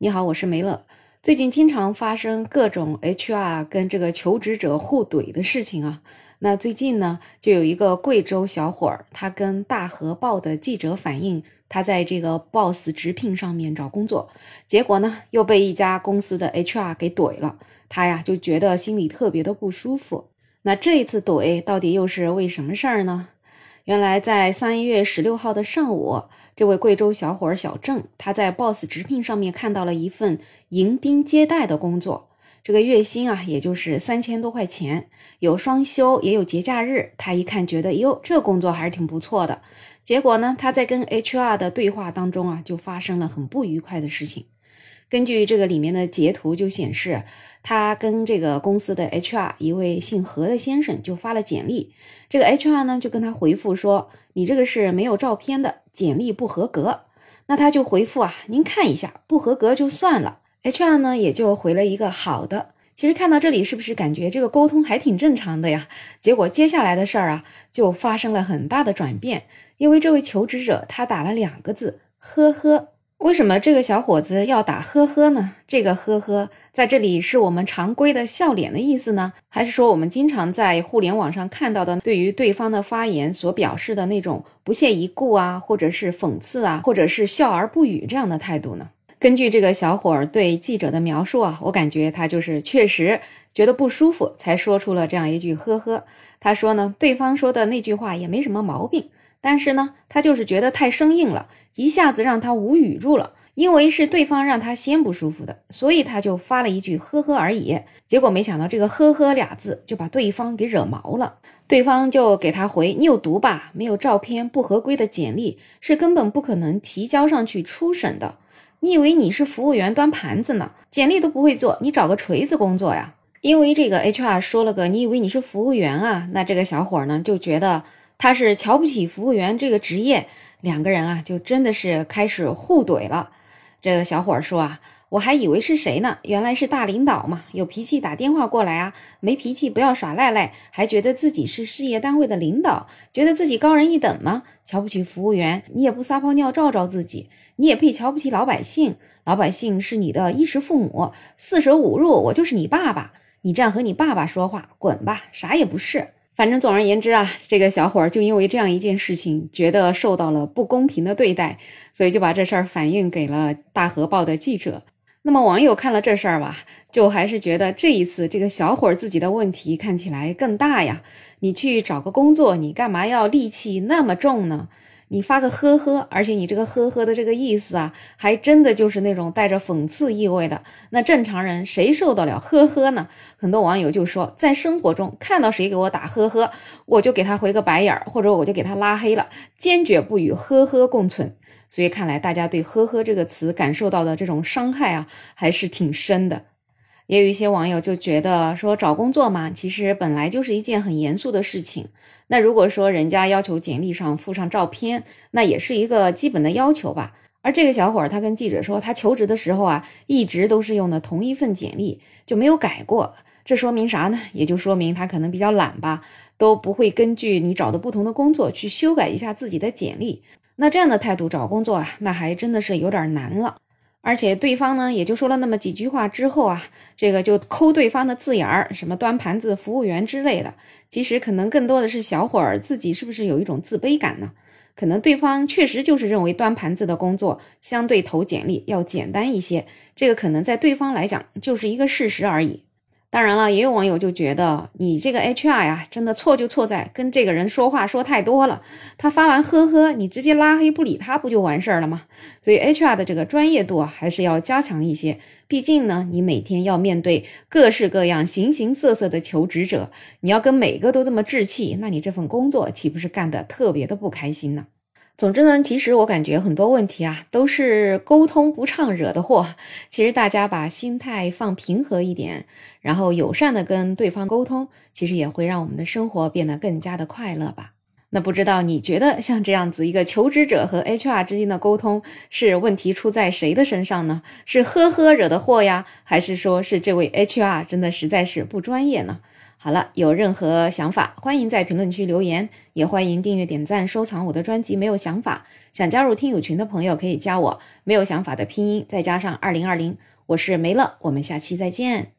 你好，我是梅乐。最近经常发生各种 HR 跟这个求职者互怼的事情啊。那最近呢，就有一个贵州小伙儿，他跟大河报的记者反映，他在这个 Boss 直聘上面找工作，结果呢又被一家公司的 HR 给怼了，他呀就觉得心里特别的不舒服。那这一次怼到底又是为什么事儿呢？原来在三月十六号的上午，这位贵州小伙小郑，他在 Boss 直聘上面看到了一份迎宾接待的工作，这个月薪啊，也就是三千多块钱，有双休，也有节假日。他一看觉得，哟，这工作还是挺不错的。结果呢，他在跟 HR 的对话当中啊，就发生了很不愉快的事情。根据这个里面的截图就显示，他跟这个公司的 HR 一位姓何的先生就发了简历，这个 HR 呢就跟他回复说：“你这个是没有照片的简历不合格。”那他就回复啊：“您看一下，不合格就算了。”HR 呢也就回了一个好的。其实看到这里，是不是感觉这个沟通还挺正常的呀？结果接下来的事儿啊就发生了很大的转变，因为这位求职者他打了两个字：“呵呵。”为什么这个小伙子要打呵呵呢？这个呵呵在这里是我们常规的笑脸的意思呢，还是说我们经常在互联网上看到的对于对方的发言所表示的那种不屑一顾啊，或者是讽刺啊，或者是笑而不语这样的态度呢？根据这个小伙儿对记者的描述啊，我感觉他就是确实觉得不舒服，才说出了这样一句呵呵。他说呢，对方说的那句话也没什么毛病。但是呢，他就是觉得太生硬了，一下子让他无语住了。因为是对方让他先不舒服的，所以他就发了一句“呵呵”而已。结果没想到这个“呵呵”俩字就把对方给惹毛了。对方就给他回：“你有毒吧？没有照片、不合规的简历是根本不可能提交上去初审的。你以为你是服务员端盘子呢？简历都不会做，你找个锤子工作呀？”因为这个 HR 说了个“你以为你是服务员啊？”那这个小伙呢就觉得。他是瞧不起服务员这个职业，两个人啊就真的是开始互怼了。这个小伙说啊，我还以为是谁呢，原来是大领导嘛，有脾气打电话过来啊，没脾气不要耍赖赖，还觉得自己是事业单位的领导，觉得自己高人一等吗？瞧不起服务员，你也不撒泡尿照照自己，你也配瞧不起老百姓？老百姓是你的衣食父母，四舍五入我就是你爸爸，你这样和你爸爸说话，滚吧，啥也不是。反正总而言之啊，这个小伙儿就因为这样一件事情，觉得受到了不公平的对待，所以就把这事儿反映给了大河报的记者。那么网友看了这事儿吧，就还是觉得这一次这个小伙儿自己的问题看起来更大呀。你去找个工作，你干嘛要戾气那么重呢？你发个呵呵，而且你这个呵呵的这个意思啊，还真的就是那种带着讽刺意味的。那正常人谁受得了呵呵呢？很多网友就说，在生活中看到谁给我打呵呵，我就给他回个白眼儿，或者我就给他拉黑了，坚决不与呵呵共存。所以看来大家对呵呵这个词感受到的这种伤害啊，还是挺深的。也有一些网友就觉得说找工作嘛，其实本来就是一件很严肃的事情。那如果说人家要求简历上附上照片，那也是一个基本的要求吧。而这个小伙儿他跟记者说，他求职的时候啊，一直都是用的同一份简历，就没有改过。这说明啥呢？也就说明他可能比较懒吧，都不会根据你找的不同的工作去修改一下自己的简历。那这样的态度找工作啊，那还真的是有点难了。而且对方呢，也就说了那么几句话之后啊，这个就抠对方的字眼儿，什么端盘子、服务员之类的。其实可能更多的是小伙儿自己是不是有一种自卑感呢？可能对方确实就是认为端盘子的工作相对投简历要简单一些，这个可能在对方来讲就是一个事实而已。当然了，也有网友就觉得你这个 HR 呀，真的错就错在跟这个人说话说太多了。他发完呵呵，你直接拉黑不理他不就完事儿了吗？所以 HR 的这个专业度啊，还是要加强一些。毕竟呢，你每天要面对各式各样、形形色色的求职者，你要跟每个都这么置气，那你这份工作岂不是干得特别的不开心呢？总之呢，其实我感觉很多问题啊，都是沟通不畅惹的祸。其实大家把心态放平和一点，然后友善的跟对方沟通，其实也会让我们的生活变得更加的快乐吧。那不知道你觉得像这样子一个求职者和 HR 之间的沟通，是问题出在谁的身上呢？是呵呵惹的祸呀，还是说是这位 HR 真的实在是不专业呢？好了，有任何想法，欢迎在评论区留言，也欢迎订阅、点赞、收藏我的专辑。没有想法，想加入听友群的朋友可以加我。没有想法的拼音再加上二零二零，我是梅乐，我们下期再见。